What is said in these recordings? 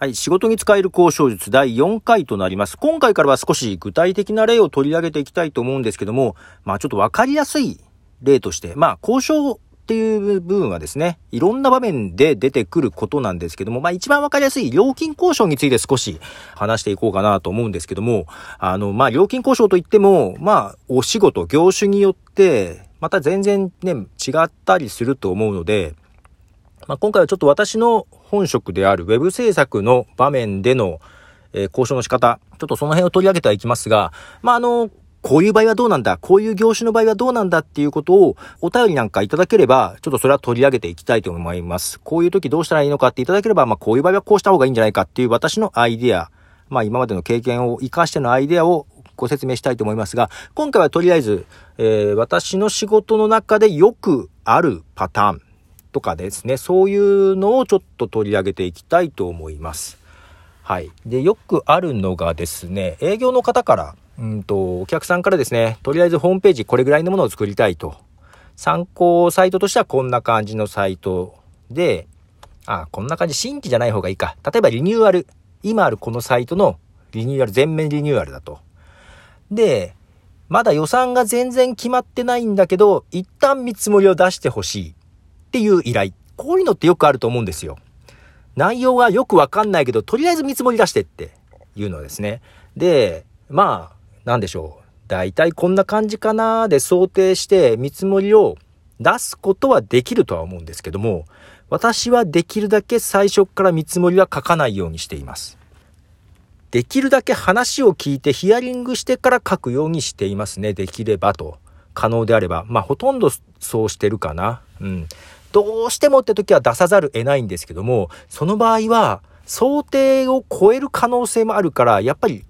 はい。仕事に使える交渉術第4回となります。今回からは少し具体的な例を取り上げていきたいと思うんですけども、まあちょっとわかりやすい例として、まあ交渉っていう部分はですね、いろんな場面で出てくることなんですけども、まあ一番わかりやすい料金交渉について少し話していこうかなと思うんですけども、あの、まあ料金交渉といっても、まあお仕事、業種によって、また全然ね、違ったりすると思うので、まあ今回はちょっと私の本職である Web 制作の場面での、えー、交渉の仕方、ちょっとその辺を取り上げてはいきますが、まあ、あの、こういう場合はどうなんだこういう業種の場合はどうなんだっていうことをお便りなんかいただければ、ちょっとそれは取り上げていきたいと思います。こういう時どうしたらいいのかっていただければ、まあこういう場合はこうした方がいいんじゃないかっていう私のアイディア、まあ今までの経験を活かしてのアイディアをご説明したいと思いますが、今回はとりあえず、えー、私の仕事の中でよくあるパターン、とかですね、そういうのをちょっと取り上げていきたいと思います。はい。で、よくあるのがですね、営業の方から、うんと、お客さんからですね、とりあえずホームページこれぐらいのものを作りたいと。参考サイトとしてはこんな感じのサイトで、あ、こんな感じ、新規じゃない方がいいか。例えばリニューアル。今あるこのサイトのリニューアル、全面リニューアルだと。で、まだ予算が全然決まってないんだけど、一旦見積もりを出してほしい。っていう依頼。こういうのってよくあると思うんですよ。内容がよくわかんないけど、とりあえず見積もり出してっていうのですね。で、まあ、なんでしょう。だいたいこんな感じかなで想定して見積もりを出すことはできるとは思うんですけども、私はできるだけ最初から見積もりは書かないようにしています。できるだけ話を聞いてヒアリングしてから書くようにしていますね。できればと。可能であれば。まあ、ほとんどそうしてるかな。うん。どうしてもって時は出さざる得ないんですけども、その場合は想定を超える可能性もあるから、やっぱり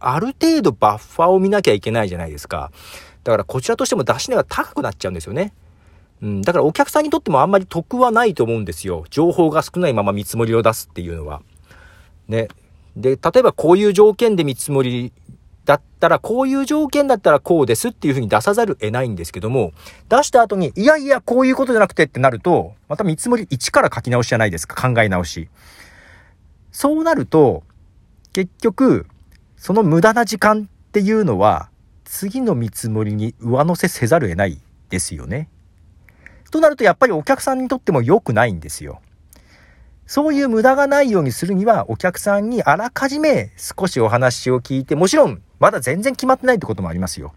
ある程度バッファーを見なきゃいけないじゃないですか。だからこちらとしても出し値が高くなっちゃうんですよね。うん、だからお客さんにとってもあんまり得はないと思うんですよ。情報が少ないまま見積もりを出すっていうのは。ね。で、例えばこういう条件で見積もりだったら、こういう条件だったらこうですっていうふうに出さざる得ないんですけども、出した後に、いやいや、こういうことじゃなくてってなると、また見積もり1から書き直しじゃないですか、考え直し。そうなると、結局、その無駄な時間っていうのは、次の見積もりに上乗せせざる得ないですよね。となると、やっぱりお客さんにとっても良くないんですよ。そういう無駄がないようにするには、お客さんにあらかじめ少しお話を聞いて、もちろんまだ全然決まってないってこともありますよ。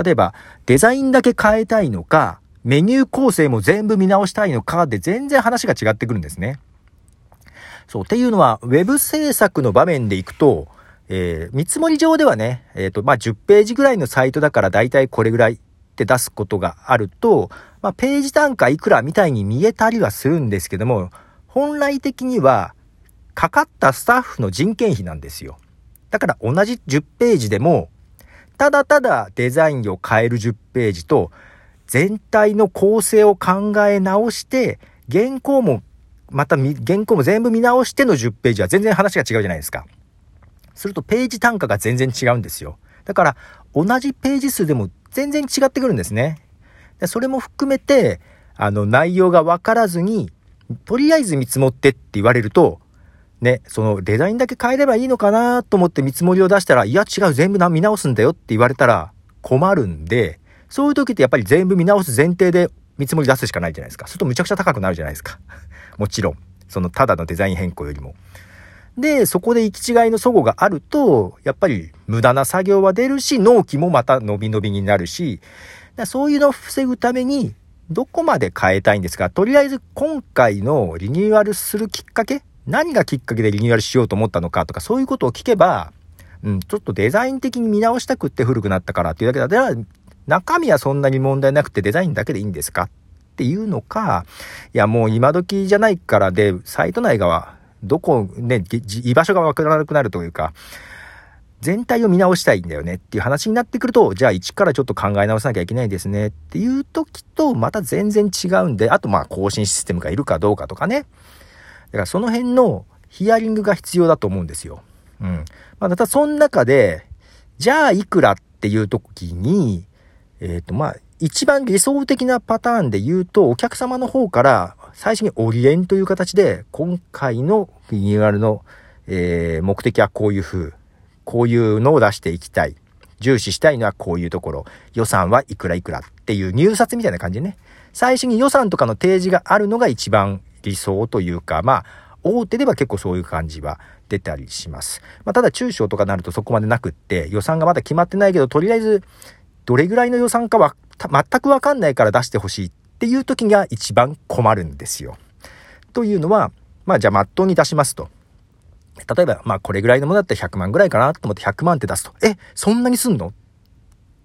例えば、デザインだけ変えたいのか、メニュー構成も全部見直したいのかで全然話が違ってくるんですね。そう。っていうのは、ウェブ制作の場面でいくと、えー、見積もり上ではね、えっ、ー、と、まあ、10ページぐらいのサイトだから大体これぐらいって出すことがあると、まあ、ページ単価いくらみたいに見えたりはするんですけども、本来的には、かかったスタッフの人件費なんですよ。だから同じ10ページでも、ただただデザインを変える10ページと、全体の構成を考え直して、原稿も、また原稿も全部見直しての10ページは全然話が違うじゃないですか。するとページ単価が全然違うんですよ。だから同じページ数でも全然違ってくるんですね。でそれも含めて、あの内容がわからずに、とりあえず見積もってって言われると、ね、そのデザインだけ変えればいいのかなと思って見積もりを出したら、いや違う、全部見直すんだよって言われたら困るんで、そういう時ってやっぱり全部見直す前提で見積もり出すしかないじゃないですか。するとむちゃくちゃ高くなるじゃないですか。もちろん。そのただのデザイン変更よりも。で、そこで行き違いの齟齬があると、やっぱり無駄な作業は出るし、納期もまた伸び伸びになるし、そういうのを防ぐために、どこまで変えたいんですかとりあえず今回のリニューアルするきっかけ何がきっかけでリニューアルしようと思ったのかとか、そういうことを聞けば、うん、ちょっとデザイン的に見直したくって古くなったからっていうだけだったら、中身はそんなに問題なくてデザインだけでいいんですかっていうのか、いやもう今時じゃないからで、サイト内側、どこ、ね、居場所がわからなくなるというか、全体を見直したいんだよねっていう話になってくると、じゃあ一からちょっと考え直さなきゃいけないですねっていう時とまた全然違うんで、あとまあ更新システムがいるかどうかとかね。だからその辺のヒアリングが必要だと思うんですよ。うん。まあ、ただその中で、じゃあいくらっていう時に、えっ、ー、とまあ、一番理想的なパターンで言うと、お客様の方から最初にオリエンという形で、今回のリニューアルの、えー、目的はこういう風、こういうのを出していきたい。重視したいのはこういうところ。予算はいくらいくらっていう入札みたいな感じでね。最初に予算とかの提示があるのが一番理想というか、まあ、大手では結構そういう感じは出たりします。まあ、ただ中小とかなるとそこまでなくって、予算がまだ決まってないけど、とりあえず、どれぐらいの予算かは全くわかんないから出してほしいっていう時が一番困るんですよ。というのは、まあじゃあまっとうに出しますと。例えば、まあこれぐらいのものだったら100万ぐらいかなと思って100万って出すと、え、そんなにすんの？っ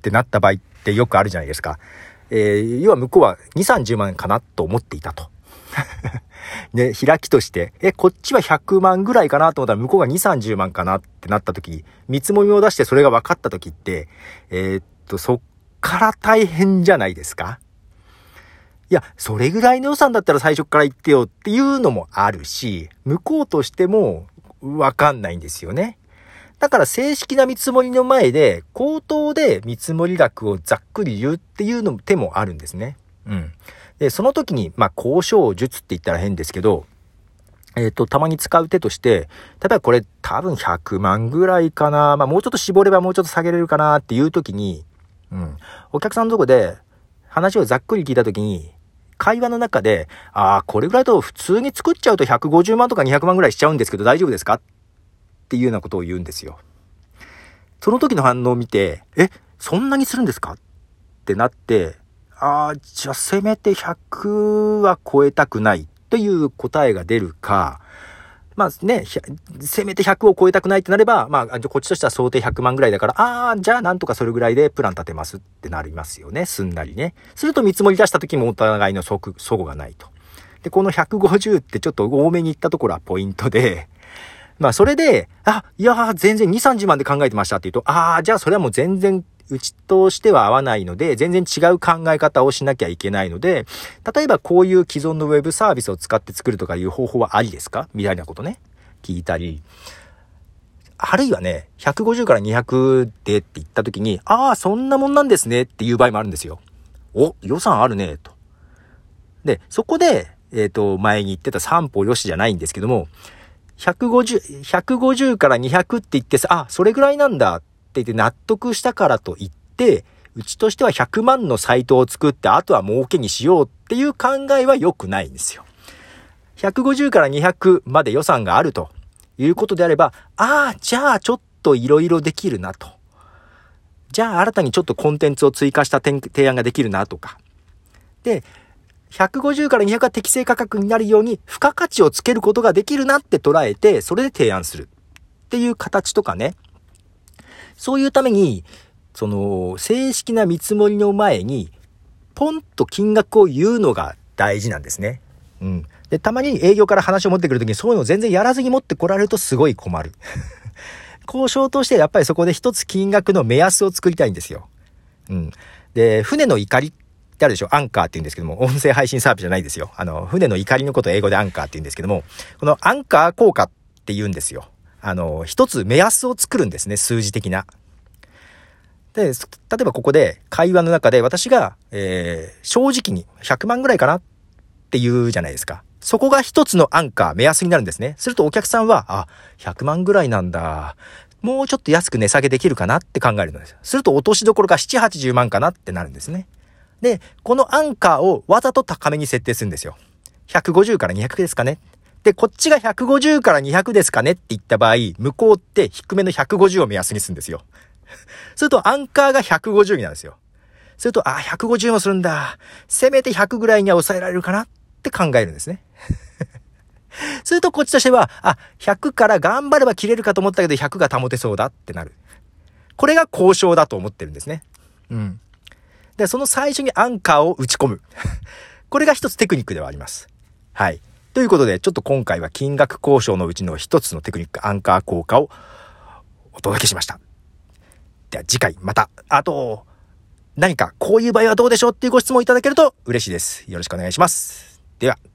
てなった場合ってよくあるじゃないですか。えー、要は向こうは2、30万かなと思っていたと。ね、開きとして、え、こっちは100万ぐらいかなと思ったら向こうが2、30万かなってなった時、見積もりを出してそれが分かった時って、えー、っと、そっから大変じゃないですか？いや、それぐらいの予算だったら最初から言ってよっていうのもあるし、向こうとしてもわかんないんですよね。だから正式な見積もりの前で、口頭で見積もり額をざっくり言うっていうのも手もあるんですね。うん。で、その時に、まあ、交渉術って言ったら変ですけど、えっ、ー、と、たまに使う手として、例えばこれ多分100万ぐらいかな、まあ、もうちょっと絞ればもうちょっと下げれるかなっていう時に、うん。お客さんのとこで話をざっくり聞いた時に、会話の中で、ああ、これぐらいだと普通に作っちゃうと150万とか200万ぐらいしちゃうんですけど大丈夫ですかっていうようなことを言うんですよ。その時の反応を見て、え、そんなにするんですか？ってなって、ああ、じゃあせめて100は超えたくないという答えが出るか、まあね、せめて100を超えたくないってなれば、まあ、こっちとしては想定100万ぐらいだから、ああ、じゃあなんとかそれぐらいでプラン立てますってなりますよね。すんなりね。すると見積もり出した時もお互いの即、そごがないと。で、この150ってちょっと多めに行ったところはポイントで、まあ、それで、あ、いや全然2、30万で考えてましたって言うと、ああ、じゃあそれはもう全然、うちとしては合わないので、全然違う考え方をしなきゃいけないので、例えばこういう既存のウェブサービスを使って作るとかいう方法はありですか？みたいなことね、聞いたり、あるいはね、150から200でって言った時に、ああ、そんなもんなんですねっていう場合もあるんですよ。お、予算あるね、と。で、そこで、えっ、ー、と、前に言ってた三歩よしじゃないんですけども、150、150から200って言ってさ、あ、それぐらいなんだって言って納得したからと言って、うちとしては100万のサイトを作って、あとは儲けにしようっていう考えは良くないんですよ。150から200まで予算があるということであれば、ああ、じゃあちょっと色々できるなと。じゃあ新たにちょっとコンテンツを追加した提案ができるなとか。で、150から200が適正価格になるように付加価値をつけることができるなって捉えて、それで提案するっていう形とかね。そういうために、その、正式な見積もりの前に、ポンと金額を言うのが大事なんですね。うん。で、たまに営業から話を持ってくるときにそういうのを全然やらずに持ってこられるとすごい困る。交渉としてやっぱりそこで一つ金額の目安を作りたいんですよ。うん。で、船の怒りってあるでしょ？アンカーって言うんですけども、音声配信サービスじゃないですよ。あの、船の怒りのことを英語でアンカーって言うんですけども、このアンカー効果って言うんですよ。あの、一つ目安を作るんですね、数字的な。で、例えばここで会話の中で私が、えー、正直に100万ぐらいかなって言うじゃないですか。そこが一つのアンカー、目安になるんですね。するとお客さんは、あ、100万ぐらいなんだ。もうちょっと安く値下げできるかなって考えるのです。すると落としどころが7、80万かなってなるんですね。で、このアンカーをわざと高めに設定するんですよ。150から200ですかね。で、こっちが150から200ですかねって言った場合、向こうって低めの150を目安にするんですよ。するとアンカーが150になるんですよ。すると、あ、150もするんだ。せめて100ぐらいには抑えられるかなって考えるんですね。するとこっちとしては、あ、100から頑張れば切れるかと思ったけど100が保てそうだってなる。これが交渉だと思ってるんですね。うん。で、その最初にアンカーを打ち込む。これが一つテクニックではあります。はい。ということで、ちょっと今回は金額交渉のうちの一つのテクニック、アンカー効果をお届けしました。では次回また、あと、何かこういう場合はどうでしょうっていうご質問いただけると嬉しいです。よろしくお願いします。では。